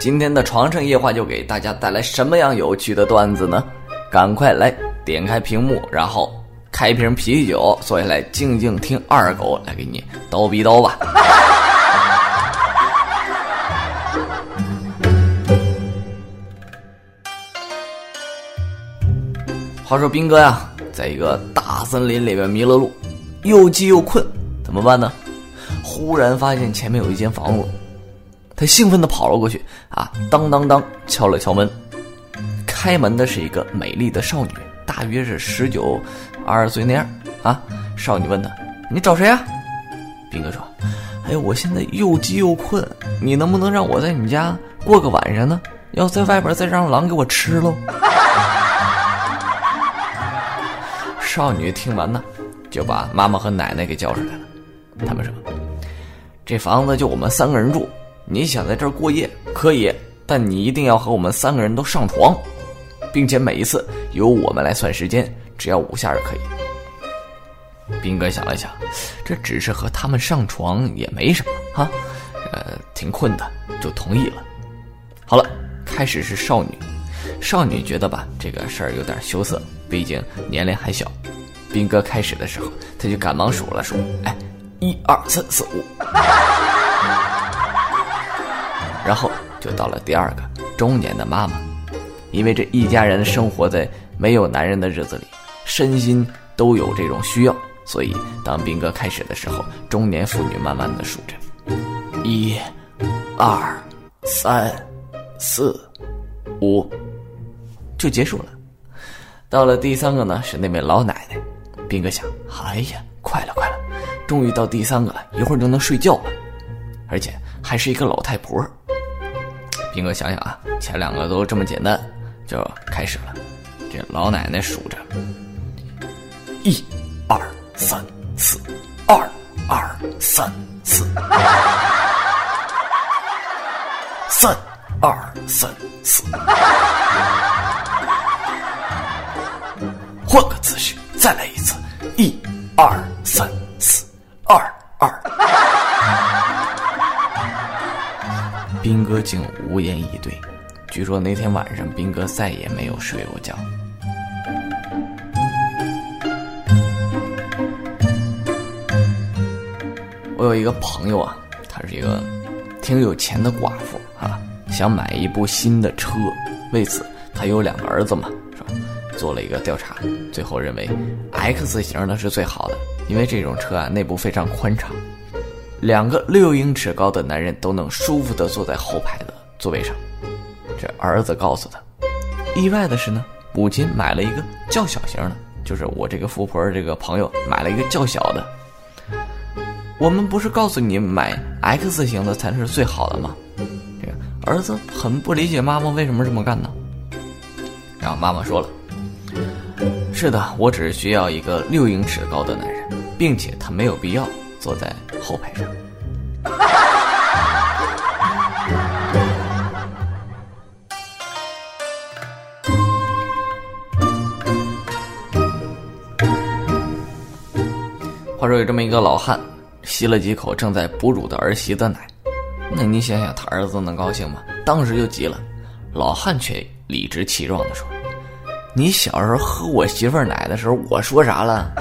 今天的床上夜话就给大家带来什么样有趣的段子呢？赶快来点开屏幕，然后开瓶啤酒，坐下来静静听二狗来给你叨逼叨吧。话说兵哥呀，在一个大森林里面迷了路，又饥又困，怎么办呢？忽然发现前面有一间房子，他兴奋地跑了过去，啊，当当当，敲了敲门。开门的是一个美丽的少女，大约是十九、二十岁那样。啊，少女问他：“你找谁呀？”兵哥说：“哎我现在又饥又困，你能不能让我在你家过个晚上呢？要在外边再让狼给我吃喽。”少女听完呢，就把妈妈和奶奶给叫出来了。他们说：“这房子就我们三个人住，你想在这儿过夜可以，但你一定要和我们三个人都上床，并且每一次由我们来算时间，只要五下就可以。”兵哥想了想，这只是和他们上床也没什么哈，呃，挺困的，就同意了。好了，开始是少女，少女觉得吧，这个事儿有点羞涩，毕竟年龄还小。兵哥开始的时候，他就赶忙数了数，哎，一二三四五，就到了第二个中年的妈妈，因为这一家人生活在没有男人的日子里，身心都有这种需要，所以当兵哥开始的时候，中年妇女慢慢的数着，一、二、三、四、五，就结束了。到了第三个呢，是那位老奶奶。兵哥想，哎呀，快了，快了，终于到第三个了，一会儿就能睡觉了，而且还是一个老太婆。兵哥想想啊，前两个都这么简单，就开始了。这老奶奶数着：一、二、三、四，二、二、三、四，三、二、三、四，换个姿势。竟无言以对。据说那天晚上，斌哥再也没有睡过觉。我有一个朋友啊，他是一个挺有钱的寡妇啊，想买一部新的车，为此他有两个儿子嘛。是吧做了一个调查，最后认为 X 型的是最好的，因为这种车啊内部非常宽敞，两个六英尺高的男人都能舒服的坐在后排的座位上。这儿子告诉他，意外的是呢，母亲买了一个较小型的，就是我这个富婆这个朋友买了一个较小的。我们不是告诉你买 X 型的才是最好的吗？这个儿子很不理解妈妈为什么这么干呢？然后妈妈说了。是的，我只是需要一个六英尺高的男人，并且他没有必要坐在后排上。话说有这么一个老汉，吸了几口正在哺乳的儿媳的奶，那你想想他儿子能高兴吗？当时就急了，老汉却理直气壮的说。你小时候喝我媳妇奶的时候，我说啥了？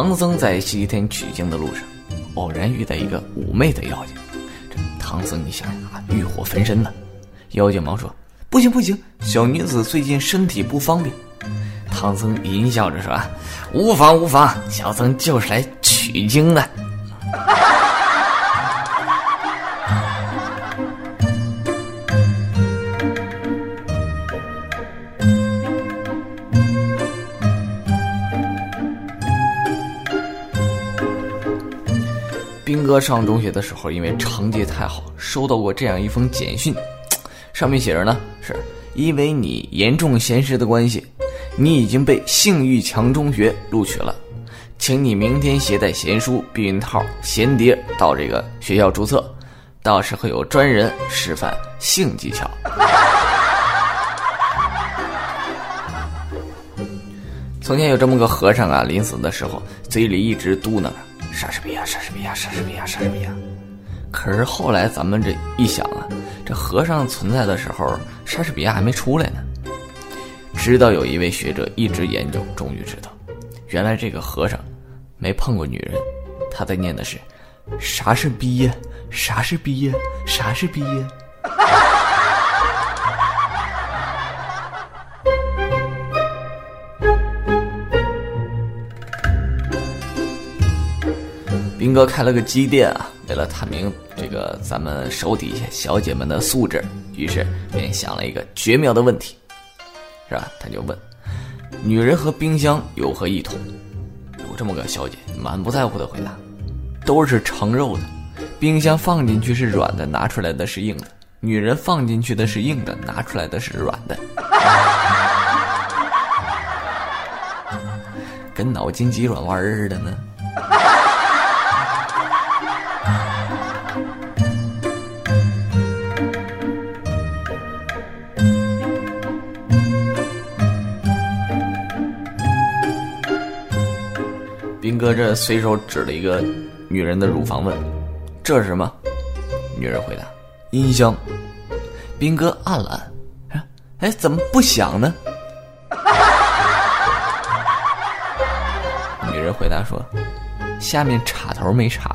唐僧在西天取经的路上，偶然遇到一个妩媚的妖精。这唐僧一想啊，欲火焚身呢。妖精忙说：“不行不行，小女子最近身体不方便。”唐僧淫笑着说：“无妨无妨，小僧就是来取经的。”兵哥上中学的时候，因为成绩太好，收到过这样一封简讯，上面写着呢，是因为你严重闲时的关系，你已经被性欲强中学录取了，请你明天携带闲书、避孕套、闲碟到这个学校注册，到时候有专人示范性技巧。从前有这么个和尚啊，临死的时候嘴里一直嘟囔着。莎士比亚，莎士比亚，莎士比亚，莎士比亚”。可是后来咱们这一想啊，这和尚存在的时候，莎士比亚还没出来呢。直到有一位学者一直研究，终于知道，原来这个和尚没碰过女人，他在念的是“啥是毕业？啥是毕业？啥是毕业”。哥开了个鸡店啊，为了探明这个咱们手底下小姐们的素质，于是便想了一个绝妙的问题，是吧？他就问：女人和冰箱有何异同？有这么个小姐满不在乎的回答：都是盛肉的，冰箱放进去是软的，拿出来的是硬的；女人放进去的是硬的，拿出来的是软的，跟脑筋急转弯似的呢。哥这随手指了一个女人的乳房，问：“这是什么？”女人回答：“音箱。”兵哥按了按，哎，怎么不响呢？女人回答说：“下面插头没插。”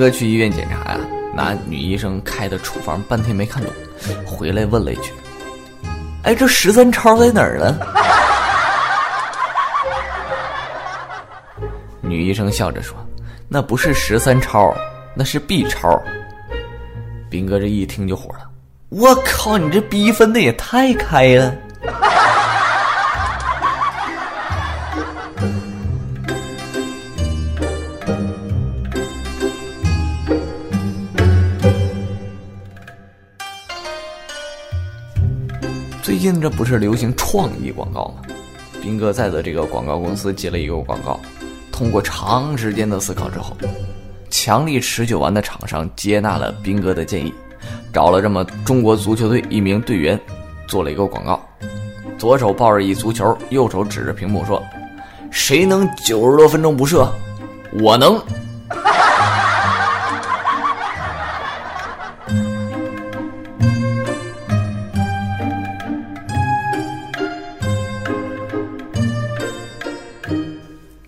哥去医院检查呀，拿女医生开的处方半天没看懂，回来问了一句：“哎，这十三超在哪儿呢？” 女医生笑着说：“那不是十三超，那是 B 超。”兵哥这一听就火了：“我靠，你这 B 分的也太开了！”近这不是流行创意广告吗？斌哥在的这个广告公司接了一个广告，通过长时间的思考之后，强力持久丸的厂商接纳了斌哥的建议，找了这么中国足球队一名队员，做了一个广告，左手抱着一足球，右手指着屏幕说：“谁能九十多分钟不射？我能。”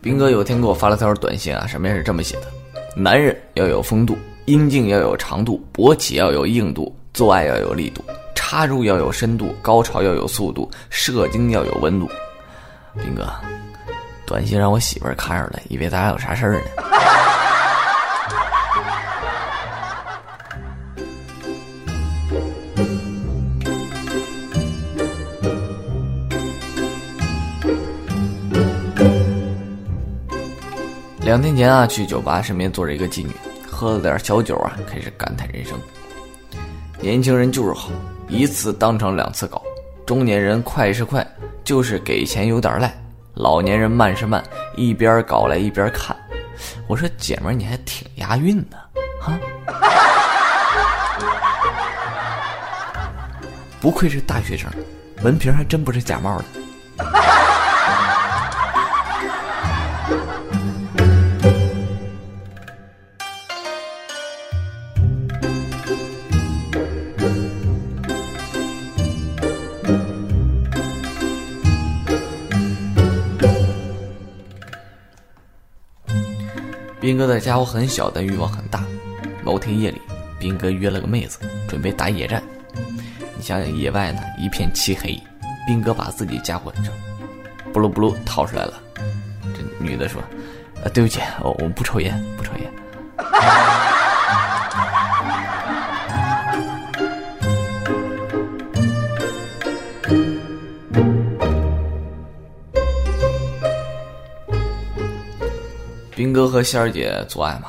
兵哥有天给我发了条短信啊，上面是这么写的：男人要有风度，阴茎要有长度，勃起要有硬度，做爱要有力度，插入要有深度，高潮要有速度，射精要有温度。兵哥，短信让我媳妇儿看着了，以为咱俩有啥事儿呢。两天前啊，去酒吧，身边坐着一个妓女，喝了点小酒啊，开始感叹人生。年轻人就是好，一次当成两次搞；中年人快是快，就是给钱有点赖；老年人慢是慢，一边搞来一边看。我说姐们，你还挺押韵的，哈！不愧是大学生，文凭还真不是假冒的。兵哥的家伙很小，但欲望很大。某天夜里，兵哥约了个妹子，准备打野战。你想想，野外呢一片漆黑，兵哥把自己家伙就不噜不噜掏出来了。这女的说：“啊，对不起，我我不抽烟，不抽烟。”哥和仙儿姐做爱嘛，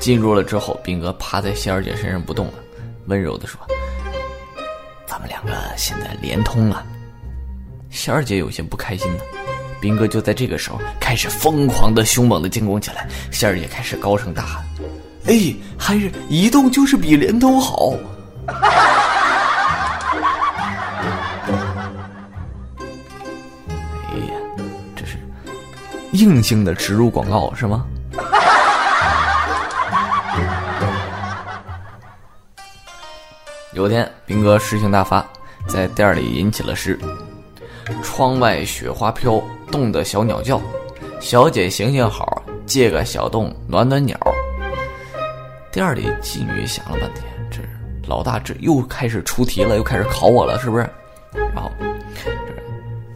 进入了之后，兵哥趴在仙儿姐身上不动了，温柔的说：“咱们两个现在连通了。”仙儿姐有些不开心呢，兵哥就在这个时候开始疯狂的、凶猛的进攻起来，仙儿姐开始高声大喊：“哎，还是移动就是比联通好。”哎呀，这是硬性的植入广告是吗？有天，兵哥诗兴大发，在店里吟起了诗：“窗外雪花飘，冻得小鸟叫。小姐行行好，借个小洞暖暖鸟。”店里妓女想了半天，这老大这又开始出题了，又开始考我了，是不是？然后，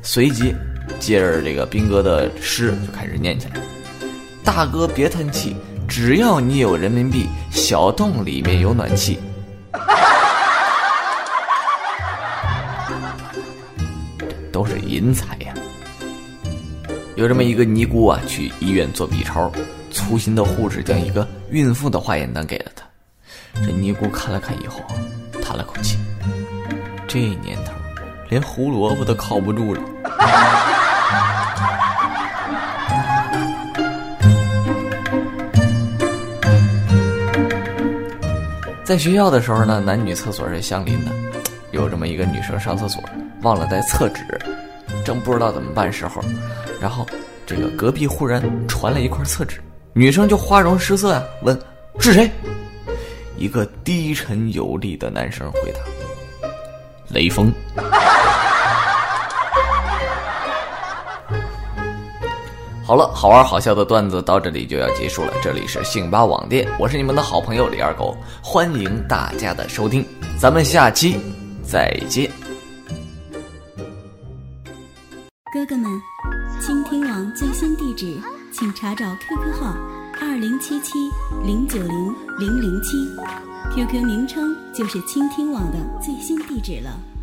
随即接着这个兵哥的诗就开始念起来：“大哥别叹气，只要你有人民币，小洞里面有暖气。”都是银财呀！有这么一个尼姑啊，去医院做 B 超，粗心的护士将一个孕妇的化验单给了他。这尼姑看了看以后，叹了口气：“这年头，连胡萝卜都靠不住了。”在学校的时候呢，男女厕所是相邻的，有这么一个女生上厕所。忘了带厕纸，正不知道怎么办时候，然后这个隔壁忽然传来一块厕纸，女生就花容失色啊，问是谁？一个低沉有力的男生回答：雷锋。好了，好玩好笑的段子到这里就要结束了。这里是信巴网店，我是你们的好朋友李二狗，欢迎大家的收听，咱们下期再见。哥哥们，倾听网最新地址，请查找 QQ 号二零七七零九零零零七，QQ 名称就是倾听网的最新地址了。